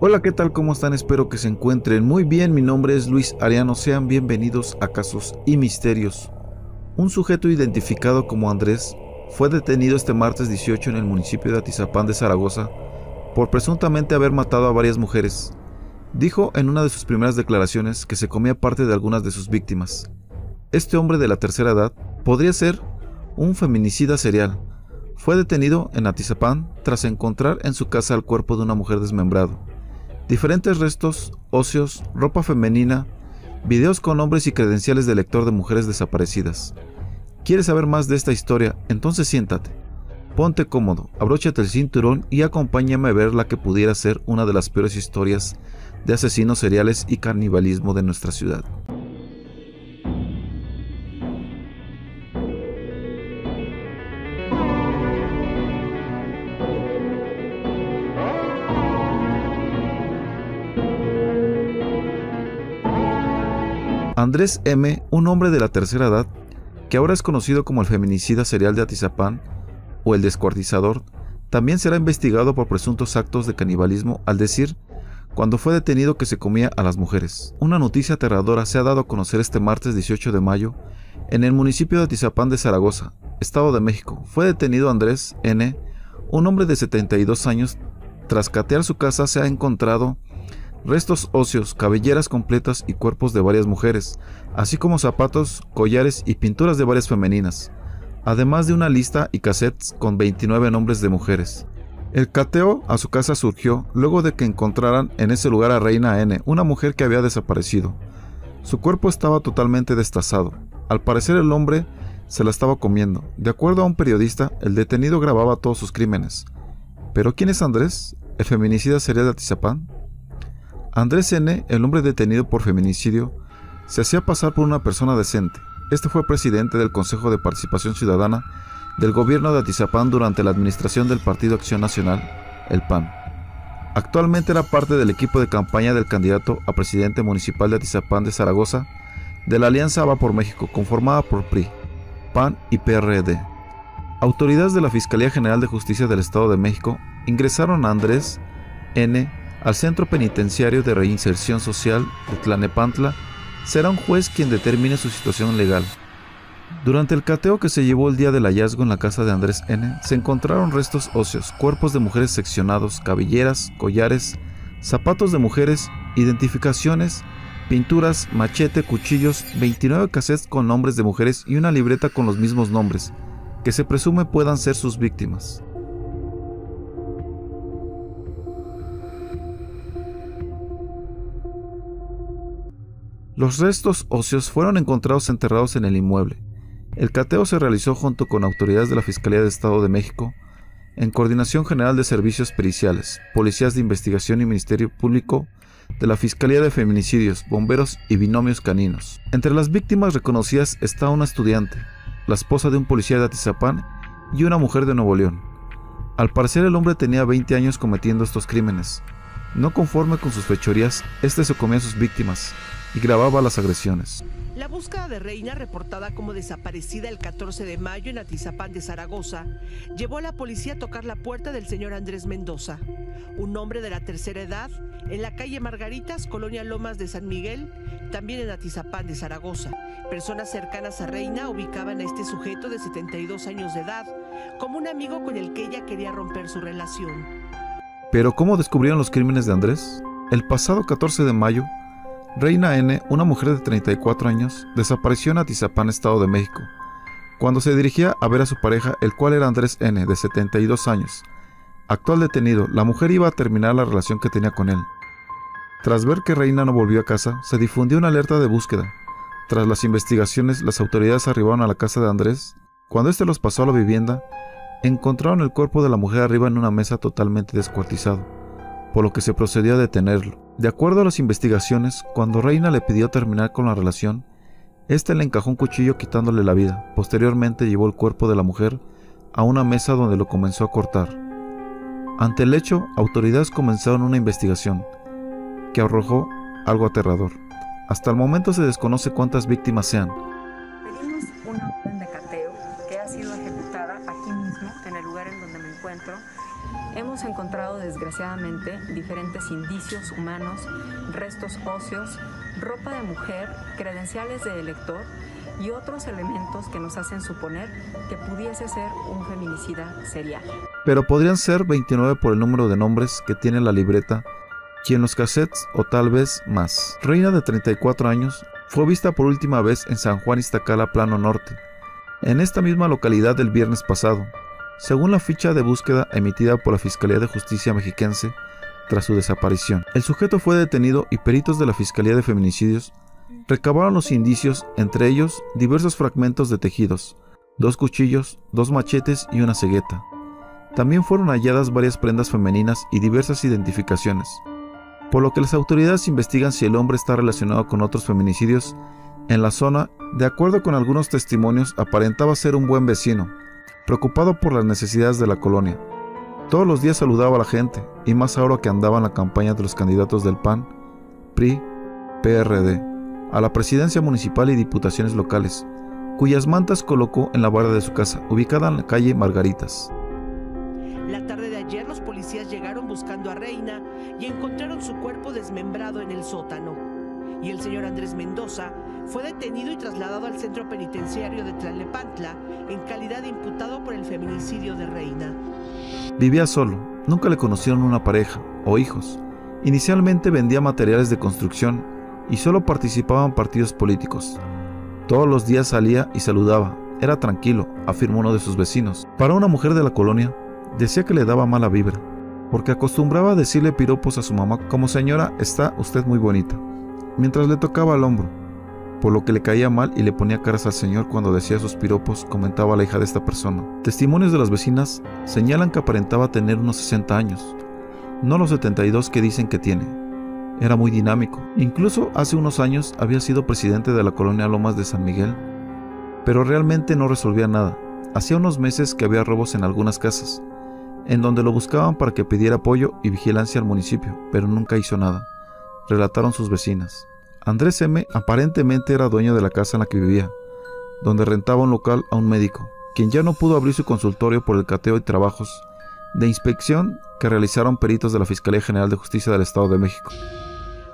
Hola, ¿qué tal? ¿Cómo están? Espero que se encuentren muy bien. Mi nombre es Luis Ariano. Sean bienvenidos a Casos y Misterios. Un sujeto identificado como Andrés fue detenido este martes 18 en el municipio de Atizapán de Zaragoza por presuntamente haber matado a varias mujeres. Dijo en una de sus primeras declaraciones que se comía parte de algunas de sus víctimas. Este hombre de la tercera edad podría ser un feminicida serial. Fue detenido en Atizapán tras encontrar en su casa el cuerpo de una mujer desmembrado diferentes restos óseos, ropa femenina, videos con nombres y credenciales de lector de mujeres desaparecidas. ¿Quieres saber más de esta historia? Entonces siéntate. Ponte cómodo, abróchate el cinturón y acompáñame a ver la que pudiera ser una de las peores historias de asesinos seriales y canibalismo de nuestra ciudad. Andrés M., un hombre de la tercera edad, que ahora es conocido como el feminicida serial de Atizapán o el descuartizador, también será investigado por presuntos actos de canibalismo al decir cuando fue detenido que se comía a las mujeres. Una noticia aterradora se ha dado a conocer este martes 18 de mayo en el municipio de Atizapán de Zaragoza, Estado de México. Fue detenido Andrés N., un hombre de 72 años. Tras catear su casa se ha encontrado restos óseos, cabelleras completas y cuerpos de varias mujeres, así como zapatos, collares y pinturas de varias femeninas, además de una lista y cassettes con 29 nombres de mujeres. El cateo a su casa surgió luego de que encontraran en ese lugar a Reina N, una mujer que había desaparecido. Su cuerpo estaba totalmente destazado. Al parecer el hombre se la estaba comiendo. De acuerdo a un periodista, el detenido grababa todos sus crímenes. ¿Pero quién es Andrés? ¿El feminicida sería de Atizapán? Andrés N., el hombre detenido por feminicidio, se hacía pasar por una persona decente. Este fue presidente del Consejo de Participación Ciudadana del gobierno de Atizapán durante la administración del Partido Acción Nacional, el PAN. Actualmente era parte del equipo de campaña del candidato a presidente municipal de Atizapán de Zaragoza de la Alianza Va por México, conformada por PRI, PAN y PRD. Autoridades de la Fiscalía General de Justicia del Estado de México ingresaron a Andrés N al Centro Penitenciario de Reinserción Social de Tlanepantla, será un juez quien determine su situación legal. Durante el cateo que se llevó el día del hallazgo en la casa de Andrés N., se encontraron restos óseos, cuerpos de mujeres seccionados, cabelleras, collares, zapatos de mujeres, identificaciones, pinturas, machete, cuchillos, 29 cassettes con nombres de mujeres y una libreta con los mismos nombres, que se presume puedan ser sus víctimas. Los restos óseos fueron encontrados enterrados en el inmueble. El cateo se realizó junto con autoridades de la Fiscalía de Estado de México, en Coordinación General de Servicios Periciales, Policías de Investigación y Ministerio Público de la Fiscalía de Feminicidios, Bomberos y Binomios Caninos. Entre las víctimas reconocidas está una estudiante, la esposa de un policía de Atizapán y una mujer de Nuevo León. Al parecer el hombre tenía 20 años cometiendo estos crímenes. No conforme con sus fechorías, este se comía a sus víctimas, y grababa las agresiones. La búsqueda de Reina, reportada como desaparecida el 14 de mayo en Atizapán de Zaragoza, llevó a la policía a tocar la puerta del señor Andrés Mendoza, un hombre de la tercera edad, en la calle Margaritas, Colonia Lomas de San Miguel, también en Atizapán de Zaragoza. Personas cercanas a Reina ubicaban a este sujeto de 72 años de edad como un amigo con el que ella quería romper su relación. Pero ¿cómo descubrieron los crímenes de Andrés? El pasado 14 de mayo, Reina N., una mujer de 34 años, desapareció en Atizapán, Estado de México, cuando se dirigía a ver a su pareja, el cual era Andrés N., de 72 años. Actual detenido, la mujer iba a terminar la relación que tenía con él. Tras ver que Reina no volvió a casa, se difundió una alerta de búsqueda. Tras las investigaciones, las autoridades arribaron a la casa de Andrés. Cuando éste los pasó a la vivienda, encontraron el cuerpo de la mujer arriba en una mesa totalmente descuartizado, por lo que se procedió a detenerlo. De acuerdo a las investigaciones, cuando Reina le pidió terminar con la relación, éste le encajó un cuchillo quitándole la vida. Posteriormente llevó el cuerpo de la mujer a una mesa donde lo comenzó a cortar. Ante el hecho, autoridades comenzaron una investigación que arrojó algo aterrador. Hasta el momento se desconoce cuántas víctimas sean. Encontrado desgraciadamente diferentes indicios humanos, restos óseos, ropa de mujer, credenciales de elector y otros elementos que nos hacen suponer que pudiese ser un feminicida serial. Pero podrían ser 29 por el número de nombres que tiene la libreta y en los cassettes o tal vez más. Reina de 34 años fue vista por última vez en San Juan Iztacala, Plano Norte, en esta misma localidad el viernes pasado, según la ficha de búsqueda emitida por la Fiscalía de Justicia mexiquense tras su desaparición. El sujeto fue detenido y peritos de la Fiscalía de Feminicidios recabaron los indicios, entre ellos diversos fragmentos de tejidos, dos cuchillos, dos machetes y una cegueta. También fueron halladas varias prendas femeninas y diversas identificaciones, por lo que las autoridades investigan si el hombre está relacionado con otros feminicidios en la zona, de acuerdo con algunos testimonios, aparentaba ser un buen vecino, preocupado por las necesidades de la colonia. Todos los días saludaba a la gente, y más ahora que andaba en la campaña de los candidatos del PAN, PRI, PRD, a la presidencia municipal y diputaciones locales, cuyas mantas colocó en la barra de su casa, ubicada en la calle Margaritas. La tarde de ayer los policías llegaron buscando a Reina y encontraron su cuerpo desmembrado en el sótano y el señor Andrés Mendoza fue detenido y trasladado al centro penitenciario de Tlalnepantla en calidad de imputado por el feminicidio de Reina. Vivía solo, nunca le conocieron una pareja o hijos. Inicialmente vendía materiales de construcción y solo participaba en partidos políticos. Todos los días salía y saludaba. Era tranquilo, afirmó uno de sus vecinos. Para una mujer de la colonia, decía que le daba mala vibra, porque acostumbraba a decirle piropos a su mamá como señora, está usted muy bonita mientras le tocaba el hombro, por lo que le caía mal y le ponía caras al señor cuando decía sus piropos, comentaba la hija de esta persona. Testimonios de las vecinas señalan que aparentaba tener unos 60 años, no los 72 que dicen que tiene. Era muy dinámico, incluso hace unos años había sido presidente de la colonia Lomas de San Miguel, pero realmente no resolvía nada. Hacía unos meses que había robos en algunas casas, en donde lo buscaban para que pidiera apoyo y vigilancia al municipio, pero nunca hizo nada relataron sus vecinas. Andrés M. aparentemente era dueño de la casa en la que vivía, donde rentaba un local a un médico, quien ya no pudo abrir su consultorio por el cateo y trabajos de inspección que realizaron peritos de la Fiscalía General de Justicia del Estado de México.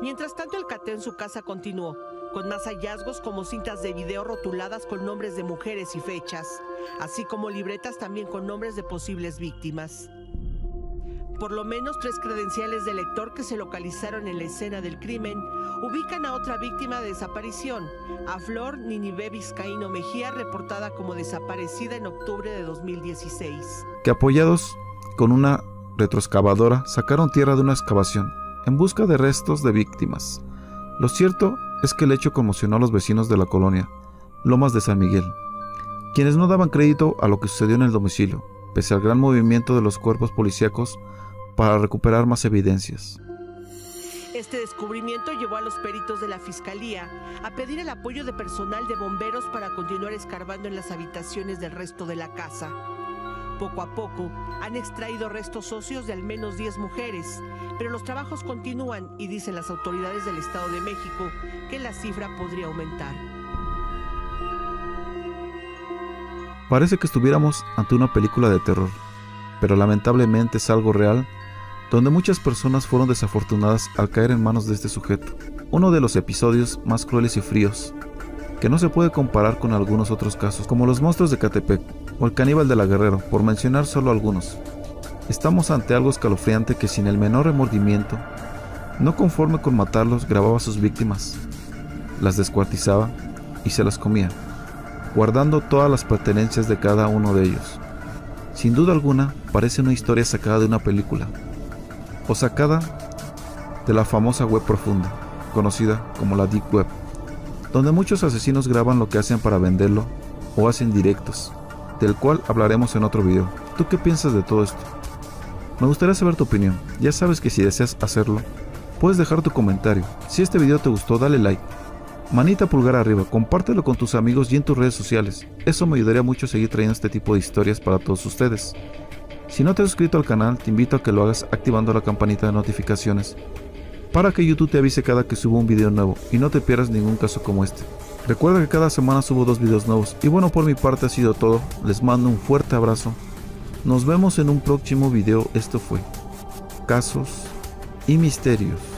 Mientras tanto, el cateo en su casa continuó, con más hallazgos como cintas de video rotuladas con nombres de mujeres y fechas, así como libretas también con nombres de posibles víctimas. Por lo menos tres credenciales de lector que se localizaron en la escena del crimen ubican a otra víctima de desaparición, a Flor Ninive Vizcaíno Mejía, reportada como desaparecida en octubre de 2016. Que apoyados con una retroexcavadora sacaron tierra de una excavación en busca de restos de víctimas. Lo cierto es que el hecho conmocionó a los vecinos de la colonia, Lomas de San Miguel, quienes no daban crédito a lo que sucedió en el domicilio, pese al gran movimiento de los cuerpos policíacos para recuperar más evidencias. Este descubrimiento llevó a los peritos de la Fiscalía a pedir el apoyo de personal de bomberos para continuar escarbando en las habitaciones del resto de la casa. Poco a poco han extraído restos socios de al menos 10 mujeres, pero los trabajos continúan y dicen las autoridades del Estado de México que la cifra podría aumentar. Parece que estuviéramos ante una película de terror, pero lamentablemente es algo real donde muchas personas fueron desafortunadas al caer en manos de este sujeto. Uno de los episodios más crueles y fríos, que no se puede comparar con algunos otros casos, como los monstruos de Catepec o el caníbal de la Guerrero, por mencionar solo algunos. Estamos ante algo escalofriante que sin el menor remordimiento, no conforme con matarlos, grababa sus víctimas, las descuartizaba y se las comía, guardando todas las pertenencias de cada uno de ellos. Sin duda alguna, parece una historia sacada de una película, o sacada de la famosa web profunda, conocida como la Deep Web, donde muchos asesinos graban lo que hacen para venderlo o hacen directos, del cual hablaremos en otro video. ¿Tú qué piensas de todo esto? Me gustaría saber tu opinión. Ya sabes que si deseas hacerlo, puedes dejar tu comentario. Si este video te gustó, dale like. Manita pulgar arriba, compártelo con tus amigos y en tus redes sociales. Eso me ayudaría mucho a seguir trayendo este tipo de historias para todos ustedes. Si no te has suscrito al canal, te invito a que lo hagas activando la campanita de notificaciones para que YouTube te avise cada que subo un video nuevo y no te pierdas ningún caso como este. Recuerda que cada semana subo dos videos nuevos y bueno por mi parte ha sido todo, les mando un fuerte abrazo, nos vemos en un próximo video, esto fue casos y misterios.